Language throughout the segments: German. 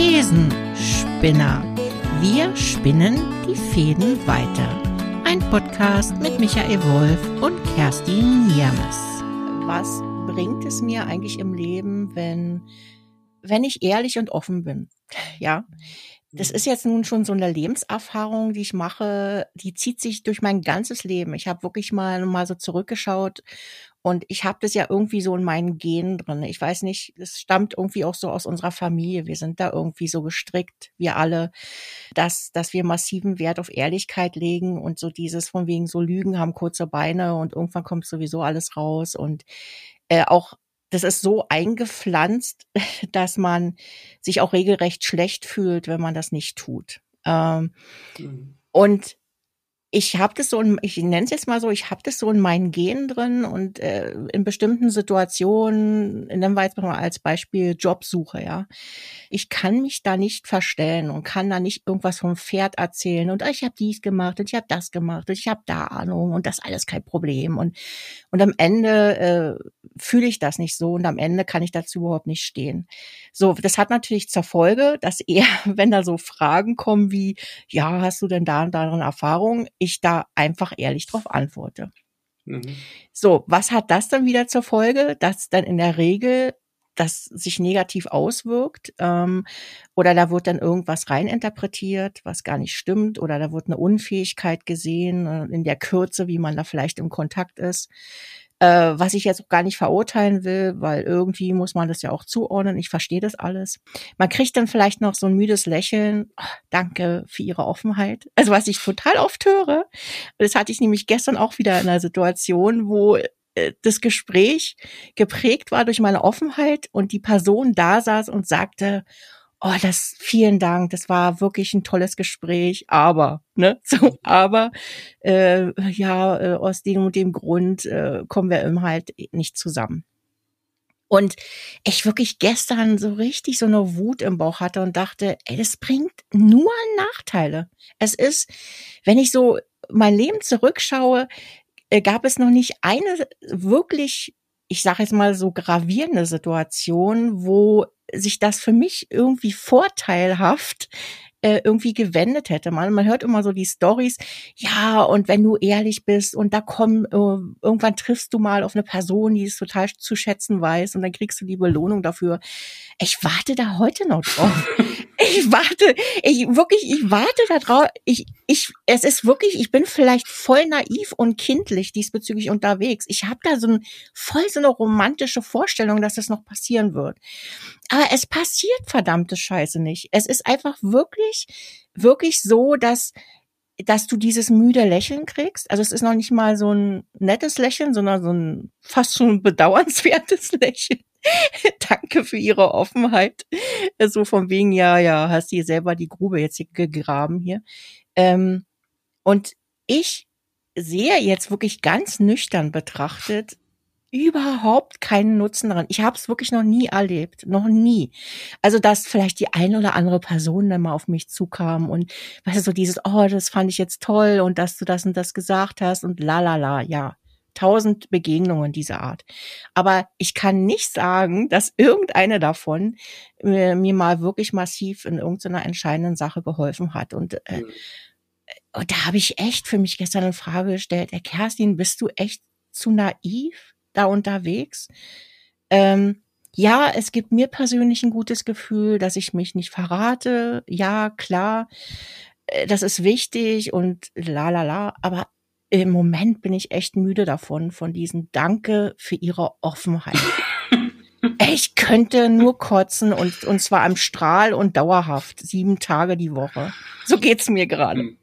Thesenspinner. Wir spinnen die Fäden weiter. Ein Podcast mit Michael Wolf und Kerstin Niermes. Was bringt es mir eigentlich im Leben, wenn, wenn ich ehrlich und offen bin? Ja. Das ist jetzt nun schon so eine Lebenserfahrung, die ich mache, die zieht sich durch mein ganzes Leben. Ich habe wirklich mal mal so zurückgeschaut und ich habe das ja irgendwie so in meinen Genen drin. Ich weiß nicht, es stammt irgendwie auch so aus unserer Familie. Wir sind da irgendwie so gestrickt, wir alle, dass, dass wir massiven Wert auf Ehrlichkeit legen und so dieses von wegen so Lügen haben kurze Beine und irgendwann kommt sowieso alles raus. Und äh, auch das ist so eingepflanzt, dass man sich auch regelrecht schlecht fühlt, wenn man das nicht tut. Ähm, mhm. Und ich habe das so, in, ich nenne es jetzt mal so, ich habe das so in meinen Genen drin und äh, in bestimmten Situationen, nennen wir jetzt mal als Beispiel Jobsuche, ja. Ich kann mich da nicht verstellen und kann da nicht irgendwas vom Pferd erzählen und ich habe dies gemacht und ich habe das gemacht und ich habe da Ahnung und das alles kein Problem und und am Ende äh, fühle ich das nicht so und am Ende kann ich dazu überhaupt nicht stehen. So, das hat natürlich zur Folge, dass eher, wenn da so Fragen kommen wie, ja, hast du denn da und darin Erfahrung? Ich da einfach ehrlich drauf antworte. Mhm. So, was hat das dann wieder zur Folge? Dass dann in der Regel das sich negativ auswirkt ähm, oder da wird dann irgendwas reininterpretiert, was gar nicht stimmt oder da wird eine Unfähigkeit gesehen äh, in der Kürze, wie man da vielleicht im Kontakt ist äh, was ich jetzt auch gar nicht verurteilen will, weil irgendwie muss man das ja auch zuordnen. Ich verstehe das alles. Man kriegt dann vielleicht noch so ein müdes Lächeln. Oh, danke für Ihre Offenheit. Also was ich total oft höre. Das hatte ich nämlich gestern auch wieder in einer Situation, wo äh, das Gespräch geprägt war durch meine Offenheit und die Person da saß und sagte, oh, das, vielen Dank, das war wirklich ein tolles Gespräch, aber, ne, so, aber, äh, ja, äh, aus dem und dem Grund äh, kommen wir eben halt nicht zusammen. Und ich wirklich gestern so richtig so eine Wut im Bauch hatte und dachte, ey, das bringt nur Nachteile. Es ist, wenn ich so mein Leben zurückschaue, äh, gab es noch nicht eine wirklich, ich sage jetzt mal so gravierende Situation, wo sich das für mich irgendwie vorteilhaft äh, irgendwie gewendet hätte. Man, man hört immer so die Stories, ja, und wenn du ehrlich bist und da kommen, äh, irgendwann triffst du mal auf eine Person, die es total zu schätzen weiß und dann kriegst du die Belohnung dafür. Ich warte da heute noch drauf. ich warte, ich wirklich, ich warte da drauf. Ich, ich, es ist wirklich, ich bin vielleicht voll naiv und kindlich diesbezüglich unterwegs. Ich habe da so ein, voll so eine romantische Vorstellung, dass das noch passieren wird. Aber es passiert verdammte Scheiße nicht. Es ist einfach wirklich, wirklich so, dass dass du dieses müde Lächeln kriegst. Also es ist noch nicht mal so ein nettes Lächeln, sondern so ein fast schon bedauernswertes Lächeln. Danke für Ihre Offenheit. So von wegen, ja, ja, hast dir selber die Grube jetzt hier gegraben hier. Ähm, und ich sehe jetzt wirklich ganz nüchtern betrachtet, überhaupt keinen Nutzen daran. Ich habe es wirklich noch nie erlebt, noch nie. Also dass vielleicht die eine oder andere Person dann mal auf mich zukam und weißt du so dieses, oh, das fand ich jetzt toll und dass du das und das gesagt hast und la la la, ja. Tausend Begegnungen dieser Art. Aber ich kann nicht sagen, dass irgendeine davon äh, mir mal wirklich massiv in irgendeiner entscheidenden Sache geholfen hat. Und äh, mhm. Und da habe ich echt für mich gestern eine Frage gestellt, Herr Kerstin, bist du echt zu naiv? da unterwegs. Ähm, ja, es gibt mir persönlich ein gutes Gefühl, dass ich mich nicht verrate. Ja, klar, äh, das ist wichtig und la la la. Aber im Moment bin ich echt müde davon, von diesem Danke für Ihre Offenheit. ich könnte nur kotzen und, und zwar am Strahl und dauerhaft, sieben Tage die Woche. So geht's mir gerade.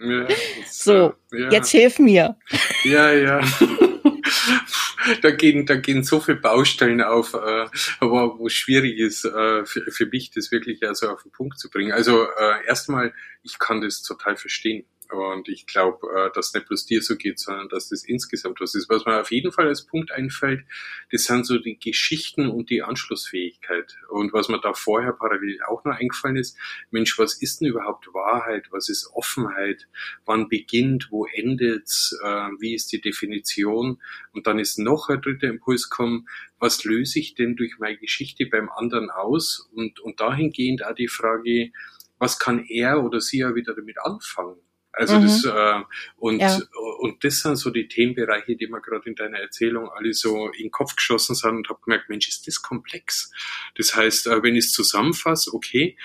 Ja, so, ja. jetzt hilf mir. Ja, ja. da gehen, da gehen so viele Baustellen auf, äh, wo, wo schwierig ist, äh, für, für mich das wirklich also auf den Punkt zu bringen. Also äh, erstmal, ich kann das total verstehen. Und ich glaube, äh, dass nicht bloß dir so geht, sondern dass das insgesamt was ist. Was mir auf jeden Fall als Punkt einfällt, das sind so die Geschichten und die Anschlussfähigkeit. Und was mir da vorher parallel auch noch eingefallen ist, Mensch, was ist denn überhaupt Wahrheit? Was ist Offenheit? Wann beginnt? Wo endet's? Äh, wie ist die Definition? Und dann ist noch ein dritter Impuls gekommen, was löse ich denn durch meine Geschichte beim anderen aus? Und, und dahingehend auch die Frage, was kann er oder sie ja wieder damit anfangen? Also mhm. das äh, und ja. und das sind so die Themenbereiche, die mir gerade in deiner Erzählung alle so in den Kopf geschossen sind und habe gemerkt, Mensch, ist das komplex. Das heißt, äh, wenn ich es zusammenfasse, okay,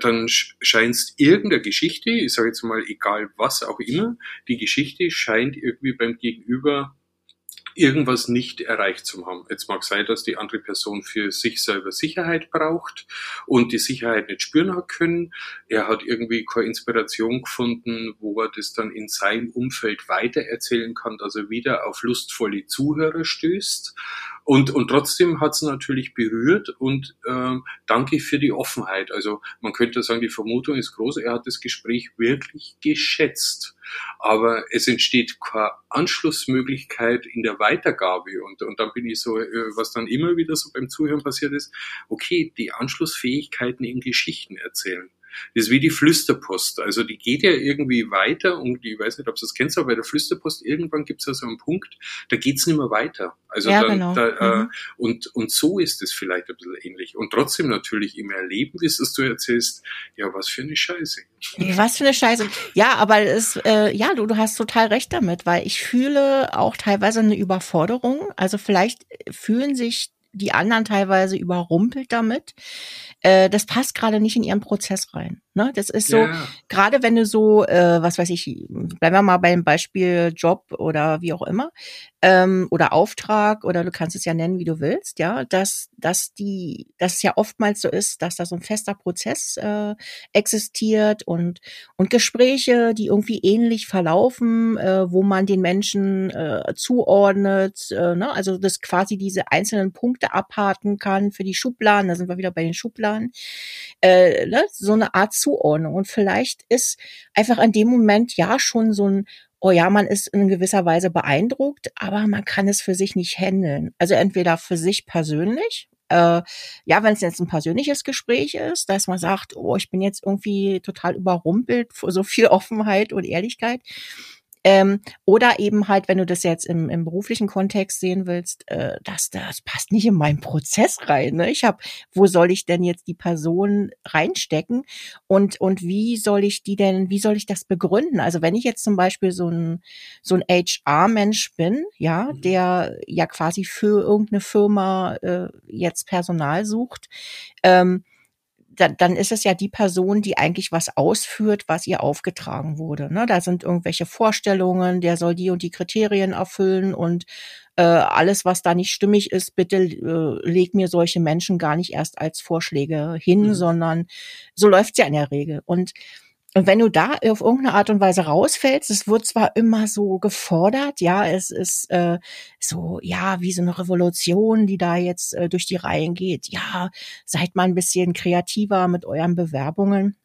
dann scheint irgendeine Geschichte, ich sage jetzt mal egal was auch immer, die Geschichte scheint irgendwie beim Gegenüber irgendwas nicht erreicht zu haben. Jetzt mag sein, dass die andere Person für sich selber Sicherheit braucht und die Sicherheit nicht spüren hat können. Er hat irgendwie keine Inspiration gefunden, wo er das dann in seinem Umfeld weitererzählen kann, dass er wieder auf lustvolle Zuhörer stößt. Und, und trotzdem hat es natürlich berührt und äh, danke für die Offenheit. Also man könnte sagen, die Vermutung ist groß, er hat das Gespräch wirklich geschätzt. Aber es entsteht keine Anschlussmöglichkeit in der Weitergabe. Und, und dann bin ich so, äh, was dann immer wieder so beim Zuhören passiert ist, okay, die Anschlussfähigkeiten in Geschichten erzählen. Das ist wie die Flüsterpost. Also die geht ja irgendwie weiter und ich weiß nicht, ob du das kennst, aber bei der Flüsterpost irgendwann gibt es ja so einen Punkt, da geht's nicht mehr weiter. Also ja, dann, genau. da, äh, mhm. und, und so ist es vielleicht ein bisschen ähnlich. Und trotzdem natürlich im Erleben ist, dass du erzählst, ja, was für eine Scheiße. Was für eine Scheiße. Ja, aber es, äh, ja, du, du hast total recht damit, weil ich fühle auch teilweise eine Überforderung. Also vielleicht fühlen sich die anderen teilweise überrumpelt damit. Äh, das passt gerade nicht in ihren Prozess rein. Ne? Das ist so, ja. gerade wenn du so, äh, was weiß ich, bleiben wir mal beim Beispiel Job oder wie auch immer, ähm, oder Auftrag oder du kannst es ja nennen, wie du willst, ja, dass, dass die, dass es ja oftmals so ist, dass da so ein fester Prozess äh, existiert und, und Gespräche, die irgendwie ähnlich verlaufen, äh, wo man den Menschen äh, zuordnet, äh, ne? also das quasi diese einzelnen Punkte abhaken kann für die Schubladen, da sind wir wieder bei den Schubladen, äh, ne? so eine Art Zuordnung. Und vielleicht ist einfach in dem Moment ja schon so ein, oh ja, man ist in gewisser Weise beeindruckt, aber man kann es für sich nicht handeln. Also entweder für sich persönlich, äh, ja, wenn es jetzt ein persönliches Gespräch ist, dass man sagt, oh, ich bin jetzt irgendwie total überrumpelt vor so viel Offenheit und Ehrlichkeit. Ähm, oder eben halt, wenn du das jetzt im, im beruflichen Kontext sehen willst, äh, das, das passt nicht in meinen Prozess rein. Ne? Ich habe, wo soll ich denn jetzt die Person reinstecken und und wie soll ich die denn, wie soll ich das begründen? Also wenn ich jetzt zum Beispiel so ein so ein HR-Mensch bin, ja, mhm. der ja quasi für irgendeine Firma äh, jetzt Personal sucht, ähm, dann, dann ist es ja die Person, die eigentlich was ausführt, was ihr aufgetragen wurde. Ne? Da sind irgendwelche Vorstellungen, der soll die und die Kriterien erfüllen und äh, alles, was da nicht stimmig ist, bitte äh, leg mir solche Menschen gar nicht erst als Vorschläge hin, mhm. sondern so läuft's ja in der Regel. Und und wenn du da auf irgendeine Art und Weise rausfällst, es wird zwar immer so gefordert, ja, es ist äh, so, ja, wie so eine Revolution, die da jetzt äh, durch die Reihen geht. Ja, seid mal ein bisschen kreativer mit euren Bewerbungen.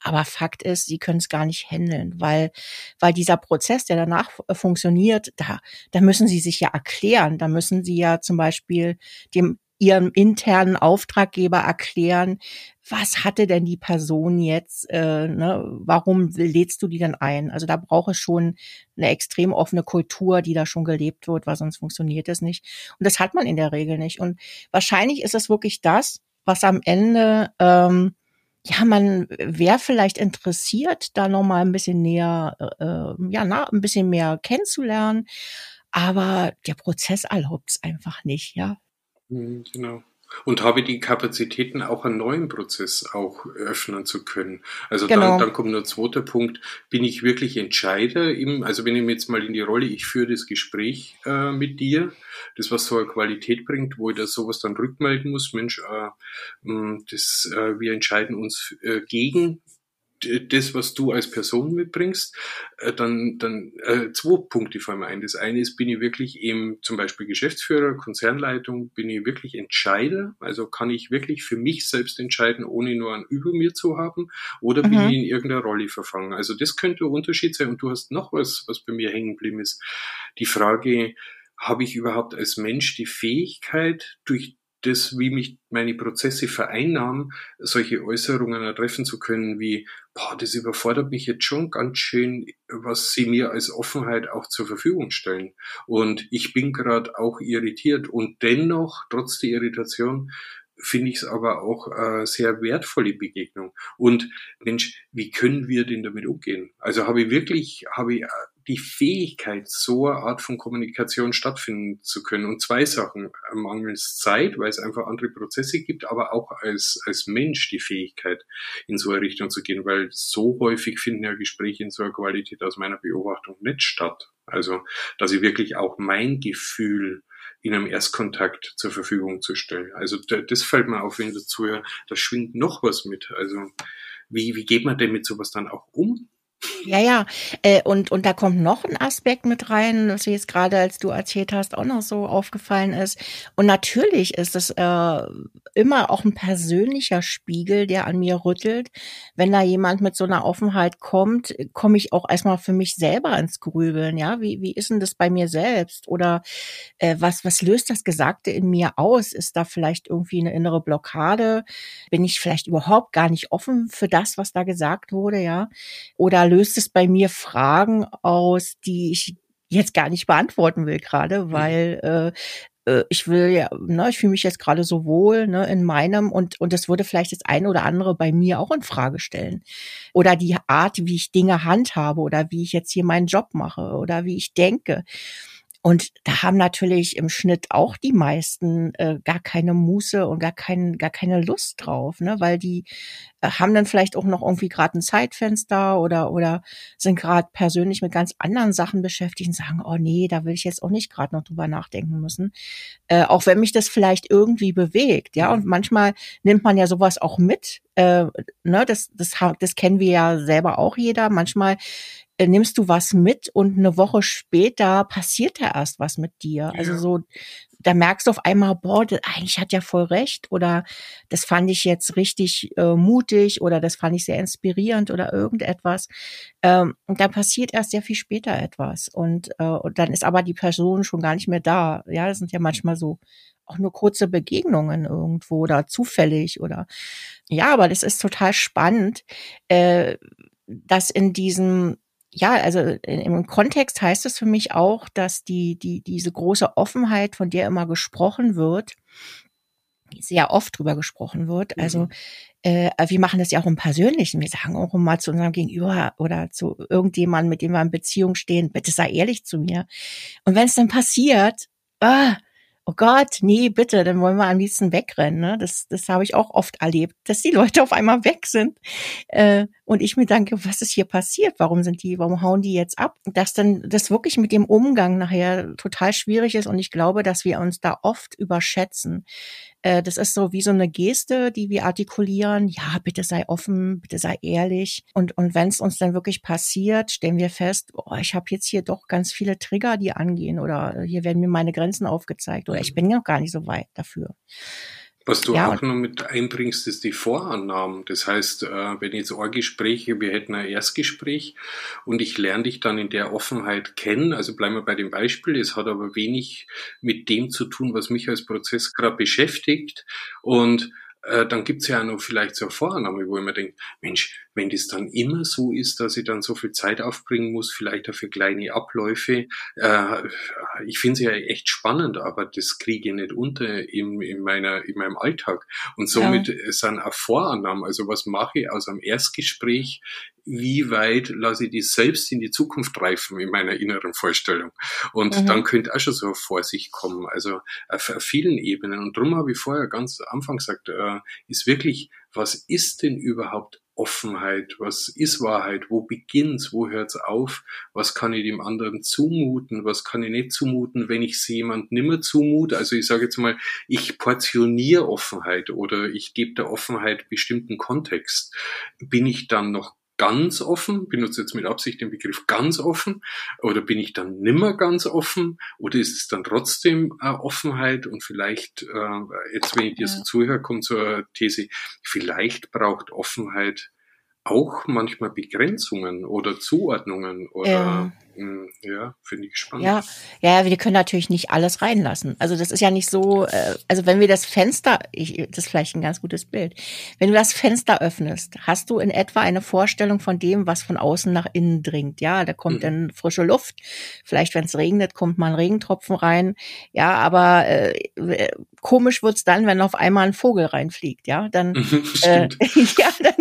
Aber Fakt ist, sie können es gar nicht handeln, weil, weil dieser Prozess, der danach funktioniert, da, da müssen sie sich ja erklären. Da müssen sie ja zum Beispiel dem ihrem internen Auftraggeber erklären, was hatte denn die Person jetzt, äh, ne, warum lädst du die denn ein? Also da braucht es schon eine extrem offene Kultur, die da schon gelebt wird, weil sonst funktioniert es nicht. Und das hat man in der Regel nicht. Und wahrscheinlich ist es wirklich das, was am Ende, ähm, ja, man wäre vielleicht interessiert, da nochmal ein bisschen näher, äh, äh, ja, na, ein bisschen mehr kennenzulernen. Aber der Prozess erlaubt es einfach nicht, ja. Mhm, genau. Und habe die Kapazitäten, auch einen neuen Prozess auch öffnen zu können. Also genau. dann, dann kommt nur ein zweiter Punkt. Bin ich wirklich Entscheider im, also wenn ich mir jetzt mal in die Rolle, ich führe das Gespräch äh, mit dir, das was so eine Qualität bringt, wo ich da sowas dann rückmelden muss, Mensch, äh, das, äh, wir entscheiden uns äh, gegen das, was du als Person mitbringst, äh, dann, dann äh, zwei Punkte fallen mir ein. Das eine ist, bin ich wirklich eben zum Beispiel Geschäftsführer, Konzernleitung, bin ich wirklich Entscheider, also kann ich wirklich für mich selbst entscheiden, ohne nur einen über mir zu haben, oder mhm. bin ich in irgendeiner Rolle verfangen. Also das könnte ein Unterschied sein. Und du hast noch was, was bei mir hängen geblieben ist. Die Frage, habe ich überhaupt als Mensch die Fähigkeit, durch das, wie mich meine Prozesse vereinnahmen, solche Äußerungen treffen zu können wie, boah, das überfordert mich jetzt schon ganz schön, was sie mir als Offenheit auch zur Verfügung stellen. Und ich bin gerade auch irritiert und dennoch, trotz der Irritation, finde ich es aber auch äh, sehr wertvolle Begegnung. Und Mensch, wie können wir denn damit umgehen? Also habe ich wirklich, habe ich die Fähigkeit, so eine Art von Kommunikation stattfinden zu können. Und zwei Sachen. Mangels Zeit, weil es einfach andere Prozesse gibt, aber auch als, als Mensch die Fähigkeit, in so eine Richtung zu gehen, weil so häufig finden ja Gespräche in so einer Qualität aus meiner Beobachtung nicht statt. Also, dass ich wirklich auch mein Gefühl in einem Erstkontakt zur Verfügung zu stellen. Also das fällt mir auf, wenn dazu ja, da schwingt noch was mit. Also wie, wie geht man denn mit sowas dann auch um? Ja, ja. Äh, und, und da kommt noch ein Aspekt mit rein, was jetzt gerade, als du erzählt hast, auch noch so aufgefallen ist. Und natürlich ist es äh, immer auch ein persönlicher Spiegel, der an mir rüttelt. Wenn da jemand mit so einer Offenheit kommt, komme ich auch erstmal für mich selber ins Grübeln. Ja, wie, wie ist denn das bei mir selbst? Oder äh, was, was löst das Gesagte in mir aus? Ist da vielleicht irgendwie eine innere Blockade? Bin ich vielleicht überhaupt gar nicht offen für das, was da gesagt wurde? Ja, oder löst es bei mir Fragen aus, die ich jetzt gar nicht beantworten will gerade, mhm. weil äh, äh, ich will ja, ne, ich fühle mich jetzt gerade so wohl ne, in meinem und und das würde vielleicht das eine oder andere bei mir auch in Frage stellen oder die Art, wie ich Dinge handhabe oder wie ich jetzt hier meinen Job mache oder wie ich denke. Und da haben natürlich im Schnitt auch die meisten äh, gar keine Muße und gar, kein, gar keine Lust drauf, ne? weil die äh, haben dann vielleicht auch noch irgendwie gerade ein Zeitfenster oder, oder sind gerade persönlich mit ganz anderen Sachen beschäftigt und sagen, oh nee, da will ich jetzt auch nicht gerade noch drüber nachdenken müssen. Äh, auch wenn mich das vielleicht irgendwie bewegt, ja. Und manchmal nimmt man ja sowas auch mit. Äh, ne, das, das, das kennen wir ja selber auch jeder. Manchmal nimmst du was mit und eine Woche später passiert da erst was mit dir. Also ja. Also so, da merkst du auf einmal, boah, das, eigentlich hat ja voll recht oder das fand ich jetzt richtig äh, mutig oder das fand ich sehr inspirierend oder irgendetwas. Ähm, und dann passiert erst sehr viel später etwas und, äh, und dann ist aber die Person schon gar nicht mehr da. Ja, das sind ja manchmal so auch nur kurze Begegnungen irgendwo oder zufällig oder ja, aber das ist total spannend, äh, dass in diesem ja, also im Kontext heißt es für mich auch, dass die, die, diese große Offenheit, von der immer gesprochen wird, sehr oft drüber gesprochen wird. Also mhm. äh, wir machen das ja auch im Persönlichen. Wir sagen auch immer zu unserem Gegenüber oder zu irgendjemandem, mit dem wir in Beziehung stehen, bitte sei ehrlich zu mir. Und wenn es dann passiert, ah, oh Gott, nee, bitte, dann wollen wir am liebsten wegrennen. Ne? Das, das habe ich auch oft erlebt, dass die Leute auf einmal weg sind. Äh, und ich mir denke, was ist hier passiert? Warum sind die, warum hauen die jetzt ab? Dass dann das wirklich mit dem Umgang nachher total schwierig ist. Und ich glaube, dass wir uns da oft überschätzen. Äh, das ist so wie so eine Geste, die wir artikulieren. Ja, bitte sei offen, bitte sei ehrlich. Und, und wenn es uns dann wirklich passiert, stellen wir fest, oh, ich habe jetzt hier doch ganz viele Trigger, die angehen oder hier werden mir meine Grenzen aufgezeigt oder ich bin noch gar nicht so weit dafür. Was du ja, auch noch mit einbringst, ist die Vorannahmen. Das heißt, äh, wenn jetzt Ohrgespräche, wir hätten ein Erstgespräch und ich lerne dich dann in der Offenheit kennen, also bleiben wir bei dem Beispiel, es hat aber wenig mit dem zu tun, was mich als Prozess gerade beschäftigt. Und äh, dann gibt's ja auch noch vielleicht so eine Vorannahme, wo ich mir denke, Mensch, wenn das dann immer so ist, dass ich dann so viel Zeit aufbringen muss, vielleicht auch für kleine Abläufe, äh, ich finde es ja echt spannend, aber das kriege ich nicht unter in, in, meiner, in meinem Alltag. Und somit ja. sind auch Vorannahmen, also was mache ich aus einem Erstgespräch, wie weit lasse ich die selbst in die Zukunft reifen in meiner inneren Vorstellung. Und mhm. dann könnte auch schon so vor sich kommen, also auf, auf vielen Ebenen. Und darum habe ich vorher ganz am Anfang gesagt, äh, ist wirklich, was ist denn überhaupt Offenheit, was ist Wahrheit, wo beginnt's, wo hört's auf, was kann ich dem anderen zumuten, was kann ich nicht zumuten, wenn ich sie jemand nimmer zumute. Also ich sage jetzt mal, ich portioniere Offenheit oder ich gebe der Offenheit bestimmten Kontext. Bin ich dann noch ganz offen, benutze jetzt mit Absicht den Begriff ganz offen, oder bin ich dann nimmer ganz offen, oder ist es dann trotzdem äh, Offenheit und vielleicht, äh, jetzt wenn ich dir so zuhöre, kommt zur These, vielleicht braucht Offenheit auch manchmal Begrenzungen oder Zuordnungen oder ja. Hm, ja, finde ich spannend. Ja, ja, wir können natürlich nicht alles reinlassen. Also das ist ja nicht so, äh, also wenn wir das Fenster, ich, das ist vielleicht ein ganz gutes Bild, wenn du das Fenster öffnest, hast du in etwa eine Vorstellung von dem, was von außen nach innen dringt. Ja, da kommt mhm. dann frische Luft. Vielleicht, wenn es regnet, kommt mal ein Regentropfen rein. Ja, aber äh, komisch wird's dann, wenn auf einmal ein Vogel reinfliegt. Ja, dann, äh, ja, dann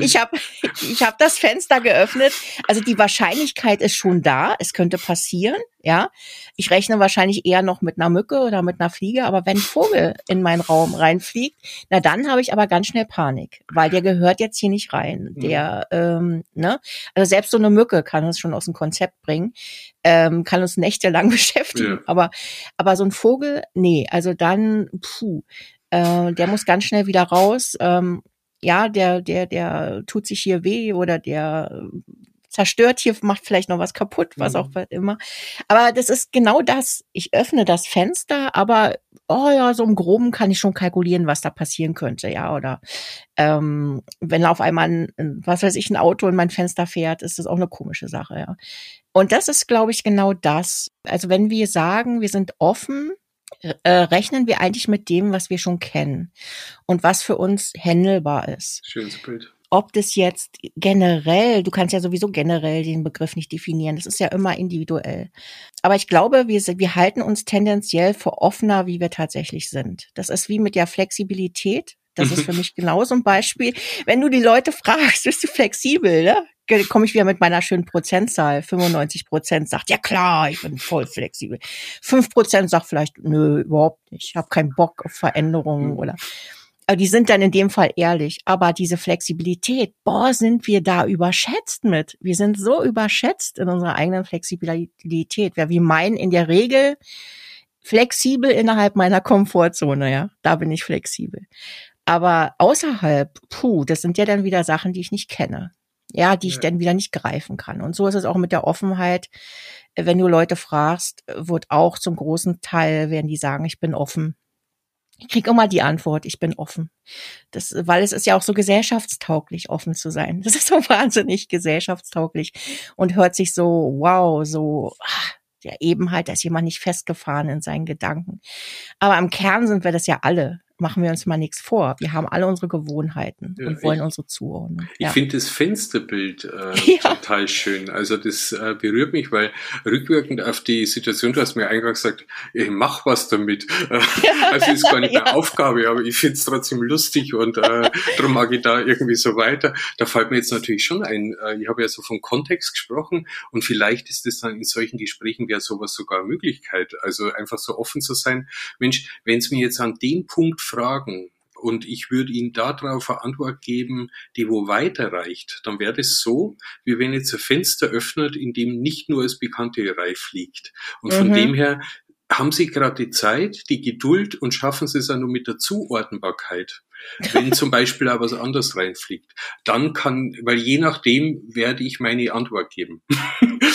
ich habe ich hab das Fenster geöffnet. Also die Wahrscheinlichkeit ist schon da es könnte passieren, ja. Ich rechne wahrscheinlich eher noch mit einer Mücke oder mit einer Fliege, aber wenn ein Vogel in meinen Raum reinfliegt, na dann habe ich aber ganz schnell Panik, weil der gehört jetzt hier nicht rein. Mhm. Der, ähm, ne? Also selbst so eine Mücke kann uns schon aus dem Konzept bringen, ähm, kann uns nächtelang beschäftigen. Ja. Aber, aber so ein Vogel, nee, also dann, puh, äh, der muss ganz schnell wieder raus. Ähm, ja, der, der, der tut sich hier weh oder der zerstört hier, macht vielleicht noch was kaputt, was mhm. auch immer. Aber das ist genau das. Ich öffne das Fenster, aber oh ja, so im Groben kann ich schon kalkulieren, was da passieren könnte, ja. Oder ähm, wenn auf einmal ein, was weiß ich, ein Auto in mein Fenster fährt, ist das auch eine komische Sache, ja. Und das ist, glaube ich, genau das. Also wenn wir sagen, wir sind offen, äh, rechnen wir eigentlich mit dem, was wir schon kennen und was für uns händelbar ist. Schönes Bild ob das jetzt generell, du kannst ja sowieso generell den Begriff nicht definieren, das ist ja immer individuell. Aber ich glaube, wir, wir halten uns tendenziell für offener, wie wir tatsächlich sind. Das ist wie mit der Flexibilität. Das ist für mich genauso ein Beispiel. Wenn du die Leute fragst, bist du flexibel, ne? komme ich wieder mit meiner schönen Prozentzahl. 95 Prozent sagt, ja klar, ich bin voll flexibel. 5 Prozent sagt vielleicht, nö, überhaupt nicht. Ich habe keinen Bock auf Veränderungen mhm. oder die sind dann in dem Fall ehrlich. Aber diese Flexibilität, boah, sind wir da überschätzt mit. Wir sind so überschätzt in unserer eigenen Flexibilität. Ja, wir meinen in der Regel flexibel innerhalb meiner Komfortzone, ja. Da bin ich flexibel. Aber außerhalb, puh, das sind ja dann wieder Sachen, die ich nicht kenne. Ja, die ich ja. dann wieder nicht greifen kann. Und so ist es auch mit der Offenheit. Wenn du Leute fragst, wird auch zum großen Teil, werden die sagen, ich bin offen ich krieg immer die Antwort, ich bin offen. Das, weil es ist ja auch so gesellschaftstauglich, offen zu sein. Das ist so wahnsinnig gesellschaftstauglich und hört sich so, wow, so, ja, eben halt, da ist jemand nicht festgefahren in seinen Gedanken. Aber im Kern sind wir das ja alle machen wir uns mal nichts vor. Wir haben alle unsere Gewohnheiten ja, und wollen ich, unsere Zuordnung. Ja. Ich finde das Fensterbild äh, ja. total schön. Also das äh, berührt mich, weil rückwirkend auf die Situation, du hast mir eingangs gesagt, ich mach was damit. also ist gar nicht eine Aufgabe, aber ich finde es trotzdem lustig und äh, darum mag ich da irgendwie so weiter. Da fällt mir jetzt natürlich schon ein, äh, ich habe ja so vom Kontext gesprochen und vielleicht ist es dann in solchen Gesprächen wäre sowas sogar eine Möglichkeit. Also einfach so offen zu sein. Mensch, wenn es mir jetzt an dem Punkt fragen und ich würde Ihnen darauf eine Antwort geben, die wo weiterreicht, dann wäre das so, wie wenn jetzt ein Fenster öffnet, in dem nicht nur das bekannte Reif liegt. Und von mhm. dem her haben Sie gerade die Zeit, die Geduld und schaffen Sie es auch nur mit der Zuordnbarkeit. Wenn zum Beispiel auch was anderes reinfliegt, dann kann, weil je nachdem werde ich meine Antwort geben.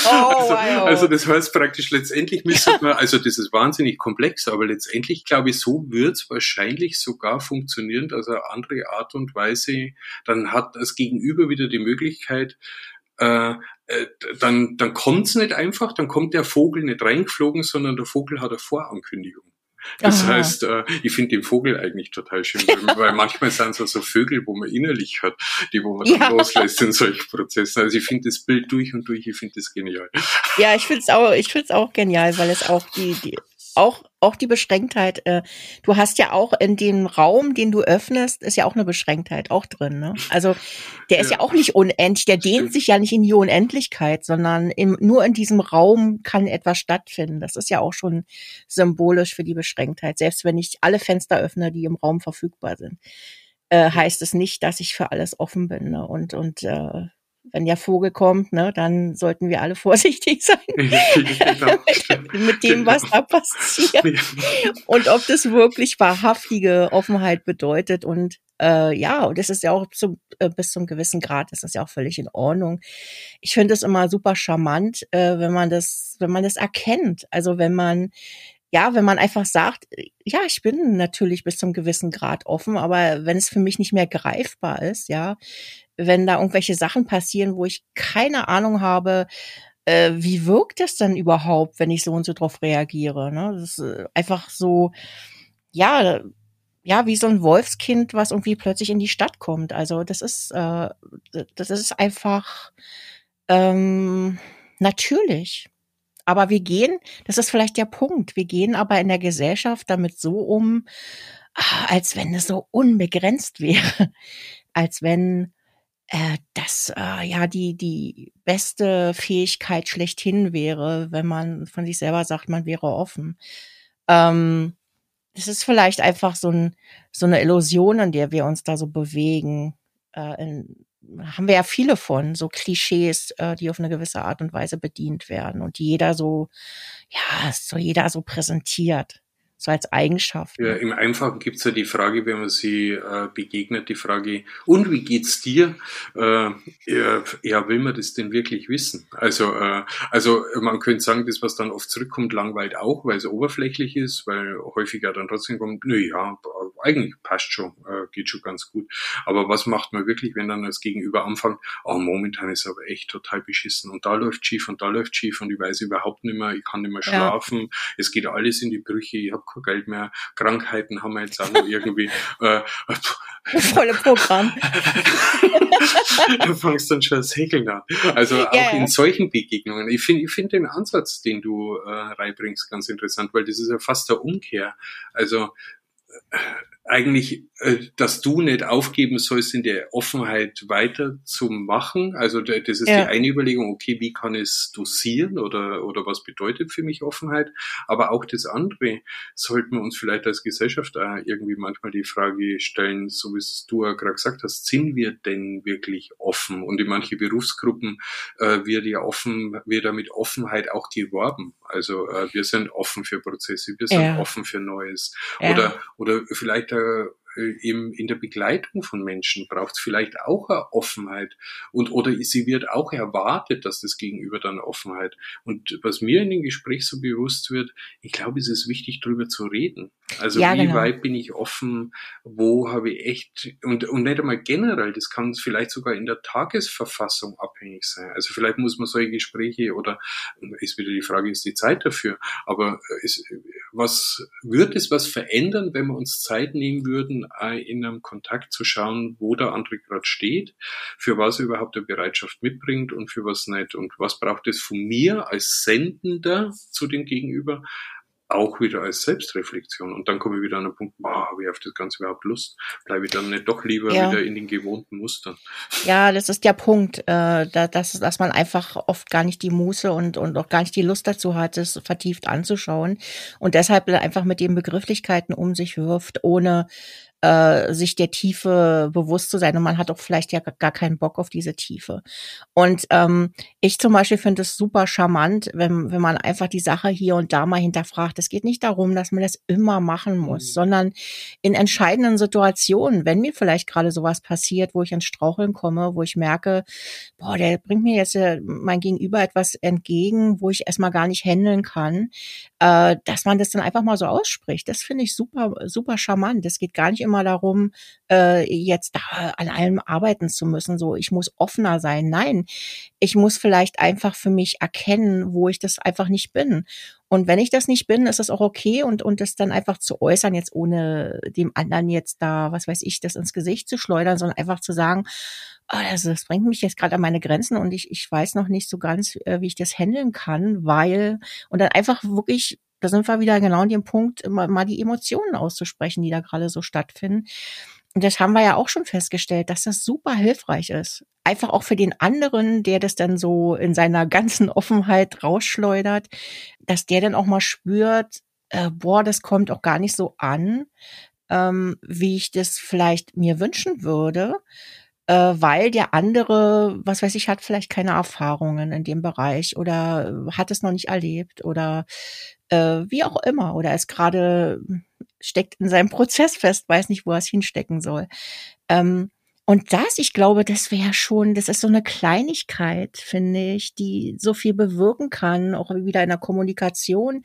Oh, also, wow. also das heißt praktisch letztendlich müsste man, also das ist wahnsinnig komplex, aber letztendlich glaube ich, so wird es wahrscheinlich sogar funktionieren, dass eine andere Art und Weise, dann hat das Gegenüber wieder die Möglichkeit, äh, äh dann, dann kommt's nicht einfach, dann kommt der Vogel nicht reingeflogen, sondern der Vogel hat eine Vorankündigung. Das Aha. heißt, äh, ich finde den Vogel eigentlich total schön, weil manchmal sind es so Vögel, wo man innerlich hat, die wo man dann ja. loslässt in solchen Prozessen. Also ich finde das Bild durch und durch, ich finde das genial. Ja, ich finde es auch, ich finde es auch genial, weil es auch die, die auch auch die Beschränktheit. Äh, du hast ja auch in dem Raum, den du öffnest, ist ja auch eine Beschränktheit auch drin. Ne? Also der ist ja, ja auch nicht unendlich, der dehnt sich ja nicht in die Unendlichkeit, sondern im, nur in diesem Raum kann etwas stattfinden. Das ist ja auch schon symbolisch für die Beschränktheit. Selbst wenn ich alle Fenster öffne, die im Raum verfügbar sind, äh, heißt es nicht, dass ich für alles offen bin. Ne? Und und äh, wenn der Vogel kommt, ne, dann sollten wir alle vorsichtig sein genau. mit dem, was da passiert. Und ob das wirklich wahrhaftige Offenheit bedeutet. Und äh, ja, und das ist ja auch zum, äh, bis zum gewissen Grad, ist das ja auch völlig in Ordnung. Ich finde es immer super charmant, äh, wenn man das, wenn man das erkennt. Also wenn man ja, wenn man einfach sagt, ja, ich bin natürlich bis zum gewissen Grad offen, aber wenn es für mich nicht mehr greifbar ist, ja, wenn da irgendwelche Sachen passieren, wo ich keine Ahnung habe, äh, wie wirkt das dann überhaupt, wenn ich so und so drauf reagiere? Ne? Das ist äh, einfach so, ja, ja, wie so ein Wolfskind, was irgendwie plötzlich in die Stadt kommt. Also das ist, äh, das ist einfach ähm, natürlich. Aber wir gehen, das ist vielleicht der Punkt, wir gehen aber in der Gesellschaft damit so um, ah, als wenn es so unbegrenzt wäre, als wenn äh, das äh, ja die die beste Fähigkeit schlechthin wäre, wenn man von sich selber sagt, man wäre offen. Ähm, das ist vielleicht einfach so, ein, so eine Illusion, in der wir uns da so bewegen. Äh, in, haben wir ja viele von, so Klischees, äh, die auf eine gewisse Art und Weise bedient werden und die jeder so, ja, so jeder so präsentiert so als Eigenschaft. Ja, im Einfachen gibt's ja die Frage, wenn man sie äh, begegnet, die Frage, und wie geht's dir? Äh, ja, will man das denn wirklich wissen? Also, äh, also man könnte sagen, das, was dann oft zurückkommt, langweilt auch, weil es oberflächlich ist, weil häufiger dann trotzdem kommt, nö, ja, eigentlich passt schon, äh, geht schon ganz gut. Aber was macht man wirklich, wenn dann das Gegenüber anfängt, oh, momentan ist aber echt total beschissen und da läuft schief und da läuft schief und ich weiß überhaupt nicht mehr, ich kann nicht mehr schlafen, ja. es geht alles in die Brüche, ich habe kein Geld mehr, Krankheiten haben wir jetzt auch noch irgendwie. Äh, Volle Programm. du fangst dann schon das Häkeln an. Also auch ja, in solchen Begegnungen. Ich finde ich finde den Ansatz, den du äh, reinbringst, ganz interessant, weil das ist ja fast der Umkehr. Also äh, eigentlich, äh, dass du nicht aufgeben sollst, in der Offenheit weiterzumachen. Also das ist ja. die eine Überlegung, okay, wie kann es dosieren oder, oder was bedeutet für mich Offenheit? Aber auch das andere, sollten wir uns vielleicht als Gesellschaft auch irgendwie manchmal die Frage stellen, so wie es du ja gerade gesagt hast, sind wir denn wirklich offen? Und in manche Berufsgruppen äh, wird ja offen, wird da mit Offenheit auch geworben. Also äh, wir sind offen für Prozesse, wir sind ja. offen für Neues. Ja. Oder, oder vielleicht äh, eben in der Begleitung von Menschen braucht es vielleicht auch eine Offenheit und oder sie wird auch erwartet, dass das Gegenüber dann Offenheit. Und was mir in dem Gespräch so bewusst wird, ich glaube, es ist wichtig, darüber zu reden. Also ja, wie genau. weit bin ich offen, wo habe ich echt und, und nicht einmal generell, das kann vielleicht sogar in der Tagesverfassung abhängig sein. Also vielleicht muss man solche Gespräche oder ist wieder die Frage, ist die Zeit dafür, aber ist, was wird es was verändern, wenn wir uns Zeit nehmen würden, in einem Kontakt zu schauen, wo der andere gerade steht, für was er überhaupt eine Bereitschaft mitbringt und für was nicht und was braucht es von mir als Sendender zu dem Gegenüber, auch wieder als Selbstreflexion. Und dann komme ich wieder an den Punkt, boah, habe ich auf das Ganze überhaupt Lust? Bleibe ich dann nicht doch lieber ja. wieder in den gewohnten Mustern? Ja, das ist der Punkt, äh, da, dass, dass man einfach oft gar nicht die Muße und, und auch gar nicht die Lust dazu hat, es vertieft anzuschauen und deshalb einfach mit den Begrifflichkeiten um sich wirft, ohne äh, sich der Tiefe bewusst zu sein. Und man hat auch vielleicht ja gar keinen Bock auf diese Tiefe. Und ähm, ich zum Beispiel finde es super charmant, wenn, wenn man einfach die Sache hier und da mal hinterfragt. Es geht nicht darum, dass man das immer machen muss, mhm. sondern in entscheidenden Situationen, wenn mir vielleicht gerade sowas passiert, wo ich ins Straucheln komme, wo ich merke, boah, der bringt mir jetzt äh, mein Gegenüber etwas entgegen, wo ich erstmal gar nicht handeln kann, äh, dass man das dann einfach mal so ausspricht. Das finde ich super, super charmant. Es geht gar nicht immer darum, äh, jetzt da an allem arbeiten zu müssen. So, ich muss offener sein. Nein, ich muss vielleicht einfach für mich erkennen, wo ich das einfach nicht bin. Und wenn ich das nicht bin, ist das auch okay und, und das dann einfach zu äußern, jetzt ohne dem anderen jetzt da, was weiß ich, das ins Gesicht zu schleudern, sondern einfach zu sagen, oh, das, das bringt mich jetzt gerade an meine Grenzen und ich, ich weiß noch nicht so ganz, äh, wie ich das handeln kann, weil, und dann einfach wirklich da sind wir wieder genau an dem Punkt, mal, mal die Emotionen auszusprechen, die da gerade so stattfinden. Und das haben wir ja auch schon festgestellt, dass das super hilfreich ist. Einfach auch für den anderen, der das dann so in seiner ganzen Offenheit rausschleudert, dass der dann auch mal spürt, äh, boah, das kommt auch gar nicht so an, ähm, wie ich das vielleicht mir wünschen würde. äh, weil der andere, was weiß ich, hat vielleicht keine Erfahrungen in dem Bereich oder hat es noch nicht erlebt oder äh, wie auch immer oder ist gerade steckt in seinem Prozess fest, weiß nicht, wo er es hinstecken soll. Ähm, und das, ich glaube, das wäre schon, das ist so eine Kleinigkeit, finde ich, die so viel bewirken kann, auch wieder in der Kommunikation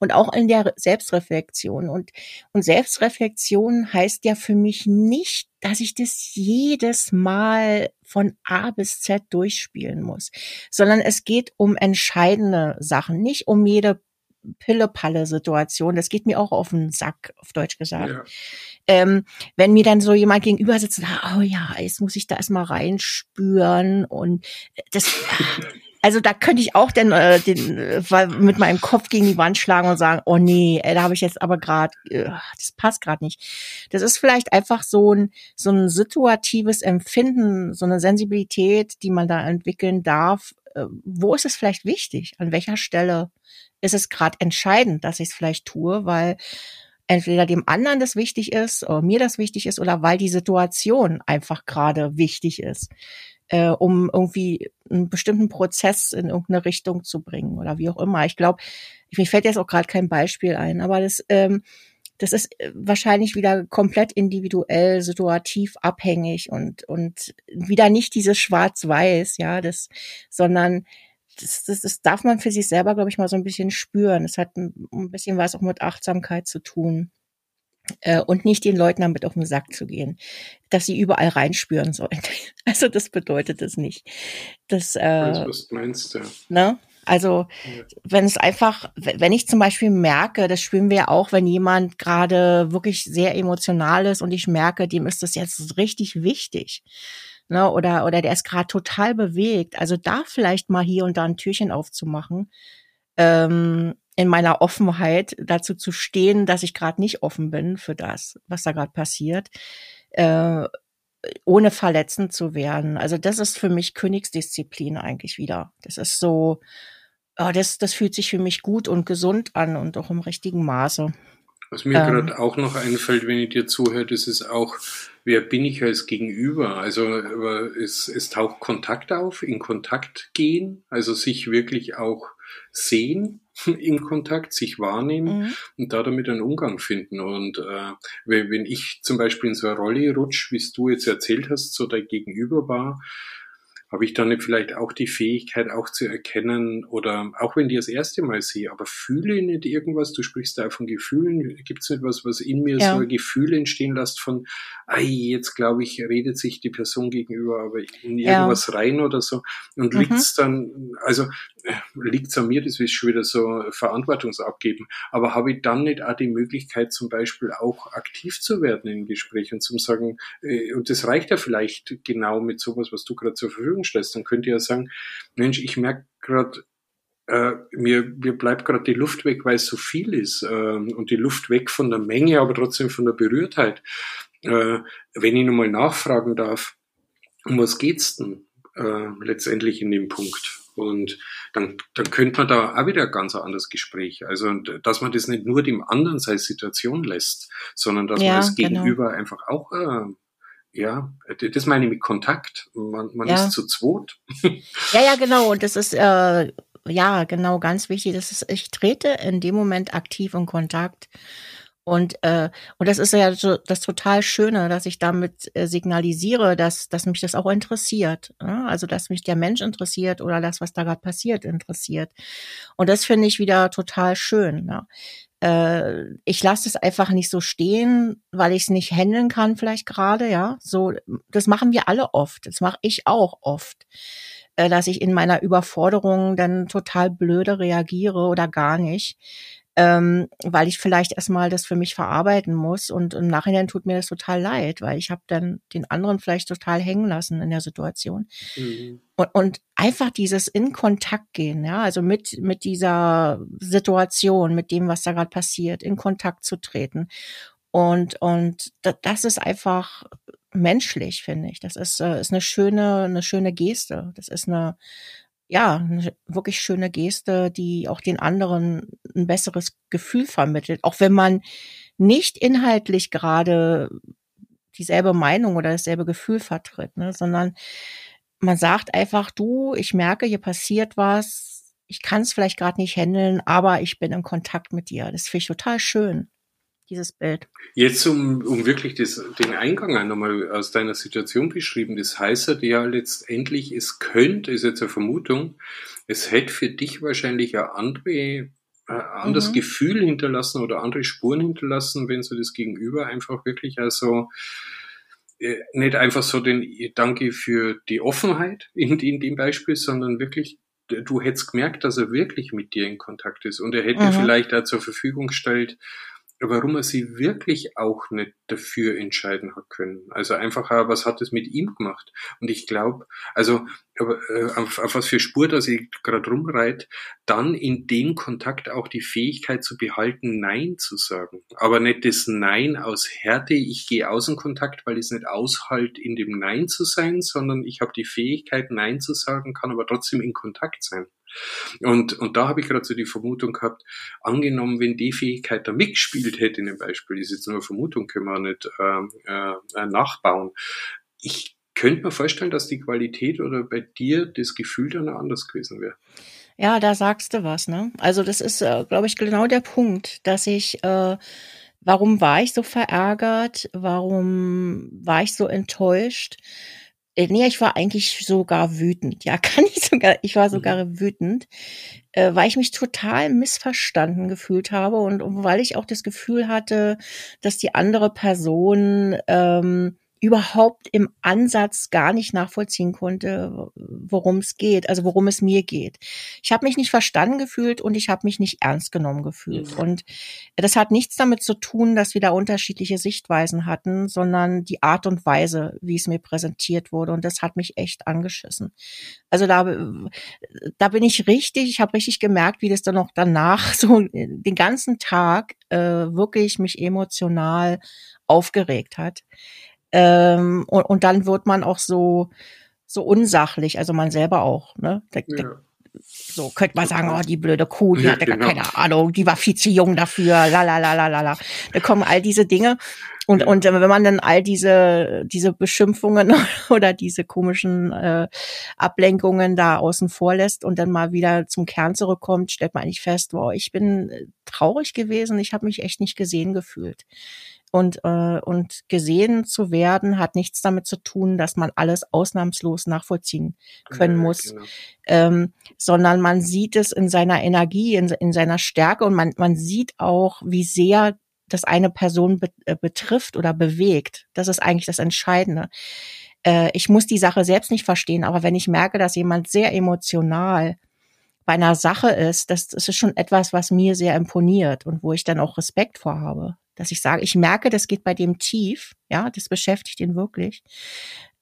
und auch in der Selbstreflexion. Und, und Selbstreflexion heißt ja für mich nicht, dass ich das jedes Mal von A bis Z durchspielen muss, sondern es geht um entscheidende Sachen, nicht um jede Pille-Palle-Situation. Das geht mir auch auf den Sack, auf Deutsch gesagt. Ja. Ähm, wenn mir dann so jemand gegenüber sitzt, oh ja, jetzt muss ich da erstmal reinspüren und das, also da könnte ich auch dann äh, den, äh, mit meinem Kopf gegen die Wand schlagen und sagen, oh nee, ey, da habe ich jetzt aber gerade, äh, das passt gerade nicht. Das ist vielleicht einfach so ein so ein situatives Empfinden, so eine Sensibilität, die man da entwickeln darf. Äh, wo ist es vielleicht wichtig? An welcher Stelle ist es gerade entscheidend, dass ich es vielleicht tue, weil entweder dem anderen das wichtig ist oder mir das wichtig ist oder weil die Situation einfach gerade wichtig ist, äh, um irgendwie einen bestimmten Prozess in irgendeine Richtung zu bringen oder wie auch immer. Ich glaube, mir fällt jetzt auch gerade kein Beispiel ein, aber das, ähm, das ist äh, wahrscheinlich wieder komplett individuell, situativ abhängig und, und wieder nicht dieses Schwarz-Weiß, ja, das, sondern das, das, das darf man für sich selber, glaube ich, mal so ein bisschen spüren. Es hat ein, ein bisschen was auch mit Achtsamkeit zu tun. Äh, und nicht den Leuten damit auf den Sack zu gehen, dass sie überall reinspüren sollen. Also das bedeutet es nicht. Das, äh, also, was du meinst, ja. Ne? Also wenn es einfach, wenn ich zum Beispiel merke, das spüren wir ja auch, wenn jemand gerade wirklich sehr emotional ist und ich merke, dem ist das jetzt richtig wichtig ne, oder, oder der ist gerade total bewegt. Also da vielleicht mal hier und da ein Türchen aufzumachen, ähm, in meiner Offenheit dazu zu stehen, dass ich gerade nicht offen bin für das, was da gerade passiert, äh, ohne verletzend zu werden. Also das ist für mich Königsdisziplin eigentlich wieder. Das ist so, oh, das, das fühlt sich für mich gut und gesund an und auch im richtigen Maße. Was mir ähm, gerade auch noch einfällt, wenn ich dir zuhöre, das ist auch, wer bin ich als Gegenüber? Also es, es taucht Kontakt auf, in Kontakt gehen, also sich wirklich auch sehen in Kontakt, sich wahrnehmen mhm. und da damit einen Umgang finden. Und äh, wenn ich zum Beispiel in so eine Rolle rutsche, wie du jetzt erzählt hast, so dein Gegenüber war, habe ich dann nicht vielleicht auch die Fähigkeit auch zu erkennen oder auch wenn ich das erste Mal sehe, aber fühle ich nicht irgendwas, du sprichst da von Gefühlen, gibt es nicht was, was in mir ja. so ein Gefühl entstehen lässt von, ei, jetzt glaube ich, redet sich die Person gegenüber aber in irgendwas ja. rein oder so und mhm. liegt's dann, also äh, liegt's an mir, das ist schon wieder so Verantwortungsabgeben, aber habe ich dann nicht auch die Möglichkeit zum Beispiel auch aktiv zu werden im Gespräch und zum sagen, äh, und das reicht ja vielleicht genau mit sowas, was du gerade zur Verfügung Verfügung stellst, dann könnt ihr ja sagen, Mensch, ich merke gerade, äh, mir, mir bleibt gerade die Luft weg, weil es so viel ist äh, und die Luft weg von der Menge, aber trotzdem von der Berührtheit. Äh, wenn ich nochmal nachfragen darf, um was geht's denn äh, letztendlich in dem Punkt? Und dann, dann könnte man da auch wieder ein ganz anderes Gespräch. Also, dass man das nicht nur dem anderen seine Situation lässt, sondern dass ja, man das genau. Gegenüber einfach auch äh, ja, das meine ich mit Kontakt. Man, man ja. ist zu zweit. Ja, ja, genau. Und das ist äh, ja genau ganz wichtig. Das ist, ich trete in dem Moment aktiv in Kontakt. Und, äh, und das ist ja so, das total Schöne, dass ich damit äh, signalisiere, dass, dass mich das auch interessiert. Ja? Also, dass mich der Mensch interessiert oder das, was da gerade passiert, interessiert. Und das finde ich wieder total schön. Ja? äh, ich lasse es einfach nicht so stehen, weil ich es nicht handeln kann vielleicht gerade, ja. So, das machen wir alle oft. Das mache ich auch oft, äh, dass ich in meiner Überforderung dann total blöde reagiere oder gar nicht ähm, weil ich vielleicht erstmal das für mich verarbeiten muss und im Nachhinein tut mir das total leid, weil ich habe dann den anderen vielleicht total hängen lassen in der Situation. Mhm. Und, und einfach dieses in Kontakt gehen, ja, also mit, mit dieser Situation, mit dem, was da gerade passiert, in Kontakt zu treten. Und, und das ist einfach menschlich, finde ich. Das ist, äh, ist eine schöne, eine schöne Geste. Das ist eine, ja, wirklich schöne Geste, die auch den anderen ein besseres Gefühl vermittelt. Auch wenn man nicht inhaltlich gerade dieselbe Meinung oder dasselbe Gefühl vertritt, ne? sondern man sagt einfach, du, ich merke, hier passiert was, ich kann es vielleicht gerade nicht handeln, aber ich bin in Kontakt mit dir. Das finde ich total schön, dieses Bild. Jetzt, um, um wirklich das, den Eingang nochmal aus deiner Situation beschrieben, das heißt ja letztendlich, es könnte, ist jetzt eine Vermutung, es hätte für dich wahrscheinlich eine andere äh, anderes mhm. Gefühl hinterlassen oder andere Spuren hinterlassen, wenn so das Gegenüber einfach wirklich also äh, nicht einfach so den Danke für die Offenheit in, in dem Beispiel, sondern wirklich, du hättest gemerkt, dass er wirklich mit dir in Kontakt ist und er hätte mhm. vielleicht da zur Verfügung gestellt, warum er sie wirklich auch nicht dafür entscheiden hat können. Also einfach, was hat es mit ihm gemacht? Und ich glaube, also äh, auf, auf was für Spur, dass ich gerade rumreit, dann in dem Kontakt auch die Fähigkeit zu behalten, Nein zu sagen. Aber nicht das Nein aus Härte, ich gehe Außenkontakt, weil ich es nicht aushalt, in dem Nein zu sein, sondern ich habe die Fähigkeit, Nein zu sagen, kann aber trotzdem in Kontakt sein. Und, und da habe ich gerade so die Vermutung gehabt, angenommen, wenn die Fähigkeit da mitgespielt hätte in dem Beispiel, ist jetzt nur eine Vermutung, können wir nicht äh, äh, nachbauen. Ich könnte mir vorstellen, dass die Qualität oder bei dir das Gefühl dann anders gewesen wäre. Ja, da sagst du was, ne? Also das ist, äh, glaube ich, genau der Punkt, dass ich, äh, warum war ich so verärgert? Warum war ich so enttäuscht? Äh, nee, ich war eigentlich sogar wütend. Ja, kann ich sogar, ich war sogar mhm. wütend, äh, weil ich mich total missverstanden gefühlt habe und, und weil ich auch das Gefühl hatte, dass die andere Person ähm, überhaupt im Ansatz gar nicht nachvollziehen konnte, worum es geht, also worum es mir geht. Ich habe mich nicht verstanden gefühlt und ich habe mich nicht ernst genommen gefühlt. Mhm. Und das hat nichts damit zu tun, dass wir da unterschiedliche Sichtweisen hatten, sondern die Art und Weise, wie es mir präsentiert wurde. Und das hat mich echt angeschissen. Also da, da bin ich richtig, ich habe richtig gemerkt, wie das dann noch danach so den ganzen Tag äh, wirklich mich emotional aufgeregt hat. Ähm, und, und dann wird man auch so, so unsachlich, also man selber auch, ne? Da, ja. da, so könnte man sagen, oh, die blöde Kuh, die ja, hatte genau. gar keine Ahnung, die war viel zu jung dafür, la la la la la la. Da kommen all diese Dinge. Und, ja. und wenn man dann all diese, diese Beschimpfungen oder diese komischen äh, Ablenkungen da außen vor lässt und dann mal wieder zum Kern zurückkommt, stellt man eigentlich fest, wow, ich bin traurig gewesen, ich habe mich echt nicht gesehen gefühlt. Und, äh, und gesehen zu werden hat nichts damit zu tun, dass man alles ausnahmslos nachvollziehen können ja, muss, genau. ähm, sondern man sieht es in seiner Energie, in, in seiner Stärke und man, man sieht auch, wie sehr das eine Person be äh, betrifft oder bewegt. Das ist eigentlich das Entscheidende. Äh, ich muss die Sache selbst nicht verstehen, aber wenn ich merke, dass jemand sehr emotional bei einer Sache ist, das, das ist schon etwas, was mir sehr imponiert und wo ich dann auch Respekt vorhabe dass ich sage, ich merke, das geht bei dem tief, ja, das beschäftigt ihn wirklich,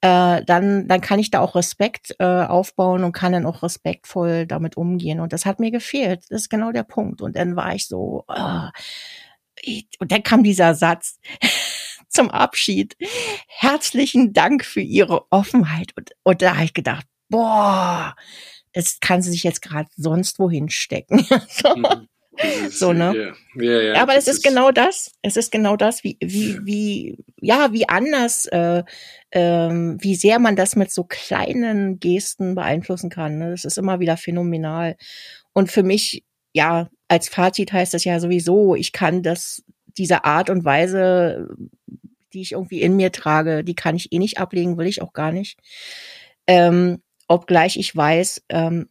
äh, dann, dann kann ich da auch Respekt äh, aufbauen und kann dann auch respektvoll damit umgehen. Und das hat mir gefehlt. Das ist genau der Punkt. Und dann war ich so, ich, und dann kam dieser Satz zum Abschied. Herzlichen Dank für Ihre Offenheit. Und, und da habe ich gedacht, boah, das kann sie sich jetzt gerade sonst wohin stecken. Mhm so, ne? Ja, ja, ja, aber es ist, ist, genau das. Es ist genau das, wie, wie, wie, ja, wie anders, äh, ähm, wie sehr man das mit so kleinen Gesten beeinflussen kann. Ne? Das ist immer wieder phänomenal. Und für mich, ja, als Fazit heißt das ja sowieso, ich kann das, diese Art und Weise, die ich irgendwie in mir trage, die kann ich eh nicht ablegen, will ich auch gar nicht. Ähm, obgleich ich weiß, ähm,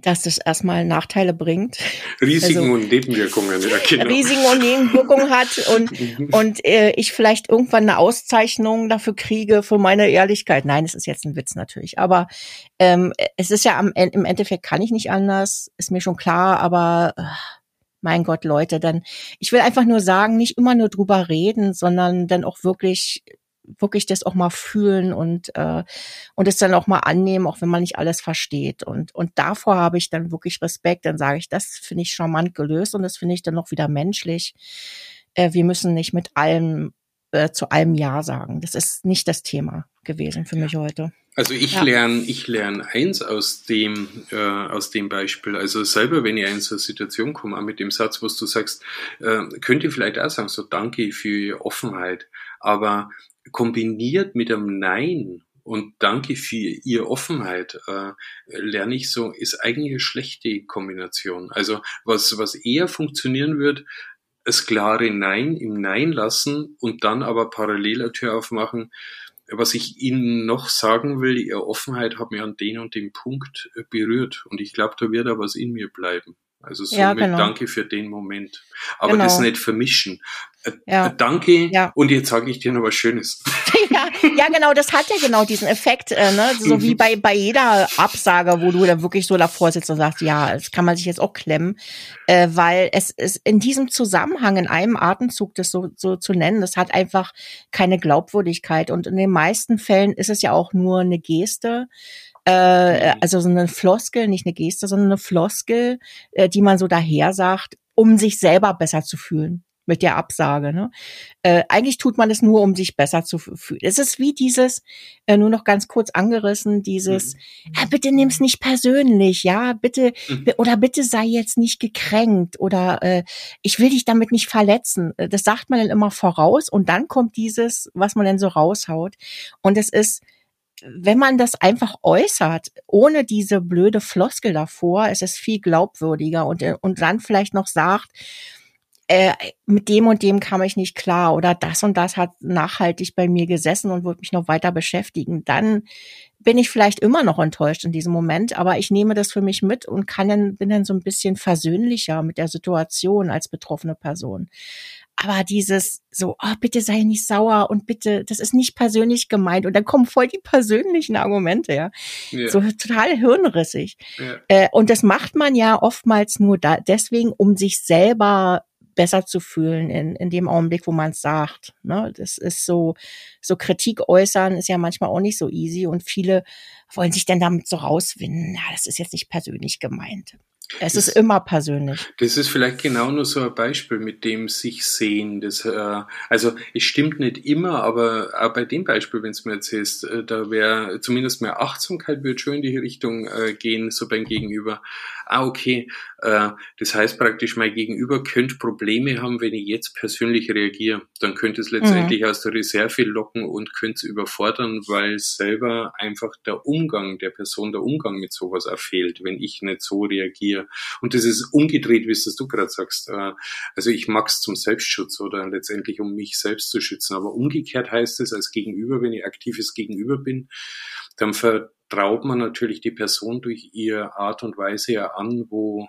dass das erstmal Nachteile bringt. Risiken also, und Nebenwirkungen. Ja, genau. Risiken und Nebenwirkungen hat und, und äh, ich vielleicht irgendwann eine Auszeichnung dafür kriege für meine Ehrlichkeit. Nein, es ist jetzt ein Witz natürlich. Aber ähm, es ist ja am, im Endeffekt kann ich nicht anders, ist mir schon klar, aber äh, mein Gott, Leute, dann, ich will einfach nur sagen, nicht immer nur drüber reden, sondern dann auch wirklich wirklich das auch mal fühlen und äh, und es dann auch mal annehmen, auch wenn man nicht alles versteht. Und und davor habe ich dann wirklich Respekt. Dann sage ich, das finde ich charmant gelöst und das finde ich dann noch wieder menschlich. Äh, wir müssen nicht mit allem äh, zu allem Ja sagen. Das ist nicht das Thema gewesen für mich heute. Also ich ja. lerne, ich lerne eins aus dem, äh, aus dem Beispiel. Also selber, wenn ich in so eine Situation komme, auch mit dem Satz, was du sagst, äh, könnt ihr vielleicht auch sagen, so danke für Offenheit. Aber kombiniert mit einem Nein und danke für Ihr Offenheit, äh, lerne ich so, ist eigentlich eine schlechte Kombination. Also was, was eher funktionieren wird, das klare Nein im Nein lassen und dann aber parallel eine Tür aufmachen. Was ich Ihnen noch sagen will, Ihre Offenheit hat mir an den und dem Punkt berührt und ich glaube, da wird da was in mir bleiben. Also somit ja, genau. danke für den Moment. Aber genau. das nicht vermischen. Äh, ja. Äh, danke ja. und jetzt sage ich dir noch was Schönes. ja, ja, genau, das hat ja genau diesen Effekt, äh, ne? so wie bei, bei jeder Absage, wo du da wirklich so davor sitzt und sagst, ja, das kann man sich jetzt auch klemmen, äh, weil es ist in diesem Zusammenhang, in einem Atemzug das so, so zu nennen, das hat einfach keine Glaubwürdigkeit und in den meisten Fällen ist es ja auch nur eine Geste, äh, also so eine Floskel, nicht eine Geste, sondern eine Floskel, äh, die man so daher sagt, um sich selber besser zu fühlen mit der Absage. Ne? Äh, eigentlich tut man es nur, um sich besser zu fühlen. Es ist wie dieses, äh, nur noch ganz kurz angerissen, dieses, mhm. ja, bitte nimm's nicht persönlich, ja, bitte, mhm. oder bitte sei jetzt nicht gekränkt oder äh, ich will dich damit nicht verletzen. Äh, das sagt man dann immer voraus und dann kommt dieses, was man dann so raushaut. Und es ist, wenn man das einfach äußert, ohne diese blöde Floskel davor, es ist viel glaubwürdiger und, und dann vielleicht noch sagt, äh, mit dem und dem kam ich nicht klar oder das und das hat nachhaltig bei mir gesessen und wird mich noch weiter beschäftigen, dann bin ich vielleicht immer noch enttäuscht in diesem Moment, aber ich nehme das für mich mit und kann dann, bin dann so ein bisschen versöhnlicher mit der Situation als betroffene Person. Aber dieses so, oh, bitte sei nicht sauer und bitte, das ist nicht persönlich gemeint. Und dann kommen voll die persönlichen Argumente, ja. ja. So total hirnrissig. Ja. Äh, und das macht man ja oftmals nur da, deswegen, um sich selber besser zu fühlen in, in dem Augenblick, wo man es sagt. Ne? Das ist so, so Kritik äußern ist ja manchmal auch nicht so easy und viele wollen sich dann damit so rauswinden. Ja, das ist jetzt nicht persönlich gemeint. Es das, ist immer persönlich. Das ist vielleicht genau nur so ein Beispiel mit dem sich sehen. Das, äh, also es stimmt nicht immer, aber auch bei dem Beispiel, wenn es mir erzählst, äh, da wäre zumindest mehr Achtsamkeit wird schon in die Richtung äh, gehen, so beim Gegenüber. Ah, okay, äh, das heißt praktisch, mein Gegenüber könnte Probleme haben, wenn ich jetzt persönlich reagiere. Dann könnte es letztendlich mhm. aus der Reserve locken und könnte es überfordern, weil selber einfach der Umgang der Person, der Umgang mit sowas auch fehlt, wenn ich nicht so reagiere. Und das ist umgedreht, wie es das du gerade sagst. Äh, also ich mag's zum Selbstschutz oder letztendlich um mich selbst zu schützen. Aber umgekehrt heißt es als Gegenüber, wenn ich aktives Gegenüber bin, dann vertraut man natürlich die Person durch ihre Art und Weise ja an, wo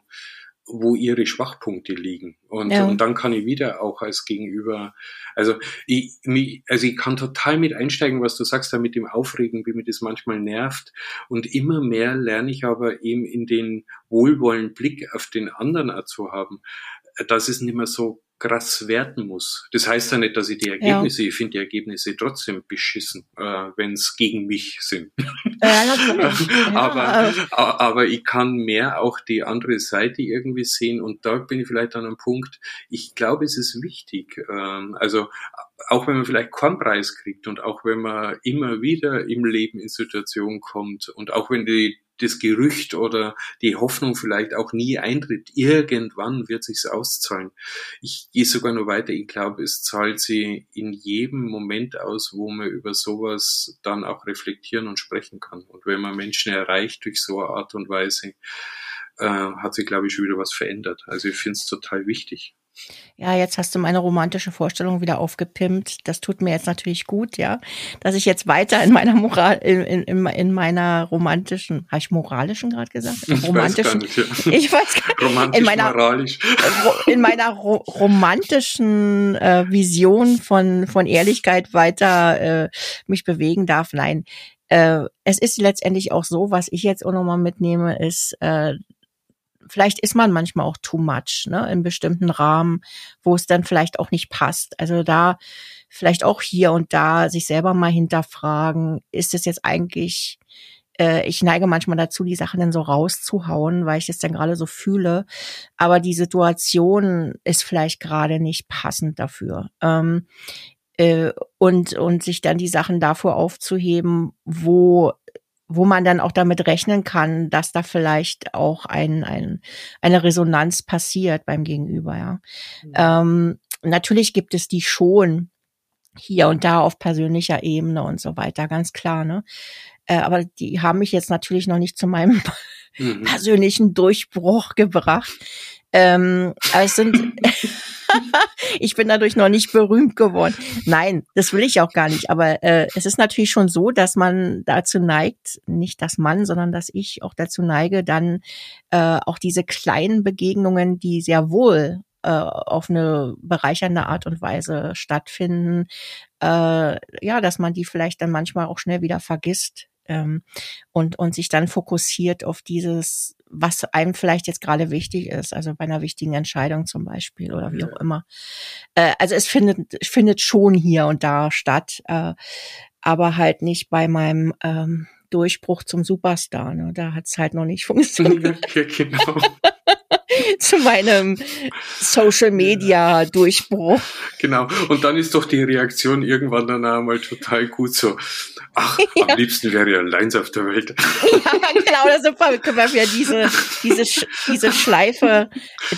wo ihre Schwachpunkte liegen. Und, ja. und dann kann ich wieder auch als Gegenüber, also ich, mich, also ich kann total mit einsteigen, was du sagst, da mit dem Aufregen, wie mir das manchmal nervt. Und immer mehr lerne ich aber eben in den wohlwollenden Blick auf den anderen zu haben, dass es nicht mehr so krass werten muss. Das heißt ja nicht, dass ich die Ergebnisse, ja. ich finde die Ergebnisse trotzdem beschissen, äh, wenn es gegen mich sind. Ja, natürlich. ja. aber, aber ich kann mehr auch die andere Seite irgendwie sehen und da bin ich vielleicht an einem Punkt, ich glaube, es ist wichtig, ähm, also auch wenn man vielleicht keinen Preis kriegt und auch wenn man immer wieder im Leben in Situationen kommt und auch wenn die das Gerücht oder die Hoffnung vielleicht auch nie eintritt. Irgendwann wird sich's auszahlen. Ich gehe sogar noch weiter. Ich glaube, es zahlt sie in jedem Moment aus, wo man über sowas dann auch reflektieren und sprechen kann. Und wenn man Menschen erreicht durch so eine Art und Weise, äh, hat sich, glaube ich, schon wieder was verändert. Also ich finde es total wichtig. Ja, jetzt hast du meine romantische Vorstellung wieder aufgepimpt. Das tut mir jetzt natürlich gut, ja, dass ich jetzt weiter in meiner Moral, in, in, in meiner romantischen, habe ich moralischen gerade gesagt? Ich romantischen, weiß gar nicht, ja. ich weiß gar nicht. Romantisch, in meiner, moralisch. In meiner ro romantischen äh, Vision von von Ehrlichkeit weiter äh, mich bewegen darf. Nein, äh, es ist letztendlich auch so, was ich jetzt auch nochmal mitnehme, ist, äh, vielleicht ist man manchmal auch too much, ne, in bestimmten Rahmen, wo es dann vielleicht auch nicht passt. Also da vielleicht auch hier und da sich selber mal hinterfragen, ist es jetzt eigentlich, äh, ich neige manchmal dazu, die Sachen dann so rauszuhauen, weil ich es dann gerade so fühle. Aber die Situation ist vielleicht gerade nicht passend dafür. Ähm, äh, und, und sich dann die Sachen davor aufzuheben, wo wo man dann auch damit rechnen kann, dass da vielleicht auch ein, ein, eine Resonanz passiert beim Gegenüber. Ja. Mhm. Ähm, natürlich gibt es die schon, hier und da auf persönlicher Ebene und so weiter, ganz klar, ne? Äh, aber die haben mich jetzt natürlich noch nicht zu meinem mhm. persönlichen Durchbruch gebracht. Ähm, aber es sind, ich bin dadurch noch nicht berühmt geworden. Nein, das will ich auch gar nicht. Aber äh, es ist natürlich schon so, dass man dazu neigt, nicht das Mann, sondern dass ich auch dazu neige, dann äh, auch diese kleinen Begegnungen, die sehr wohl äh, auf eine bereichernde Art und Weise stattfinden, äh, ja, dass man die vielleicht dann manchmal auch schnell wieder vergisst ähm, und, und sich dann fokussiert auf dieses, was einem vielleicht jetzt gerade wichtig ist, also bei einer wichtigen Entscheidung zum Beispiel oder wie auch immer. Äh, also es findet, findet schon hier und da statt, äh, aber halt nicht bei meinem ähm, Durchbruch zum Superstar. Ne? Da hat es halt noch nicht funktioniert. Ja, genau. zu meinem Social Media Durchbruch. Genau. Und dann ist doch die Reaktion irgendwann dann einmal total gut so. Ach, ja. am liebsten wäre ja allein auf der Welt. Ja, genau, da super. Können wir wieder diese, diese, diese Schleife,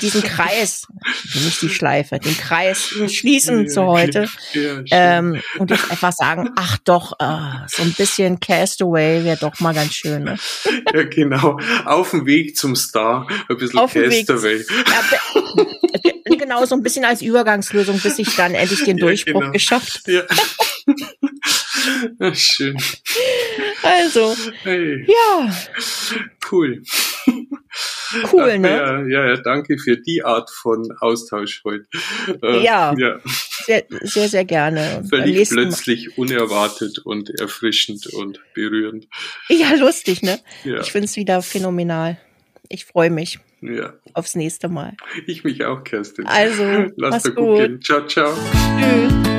diesen Kreis, nicht die Schleife, den Kreis schließen ja, zu heute. Ja, ähm, und jetzt einfach sagen, ach doch, uh, so ein bisschen Castaway wäre doch mal ganz schön. Ne? Ja, genau. Auf dem Weg zum Star, ein bisschen Castaway. Ja, genau, so ein bisschen als Übergangslösung, bis ich dann endlich den Durchbruch genau. geschafft. Ja. Schön. Also, hey. ja. Cool. Cool, Ach, ne? Ja, ja, ja, danke für die Art von Austausch heute. Äh, ja, ja. Sehr, sehr, sehr gerne. Völlig plötzlich, Mal. unerwartet und erfrischend und berührend. Ja, lustig, ne? Ja. Ich finde es wieder phänomenal. Ich freue mich. Ja. Aufs nächste Mal. Ich mich auch, Kerstin. Also, lass dir gut gehen. Ciao, ciao. Tschüss.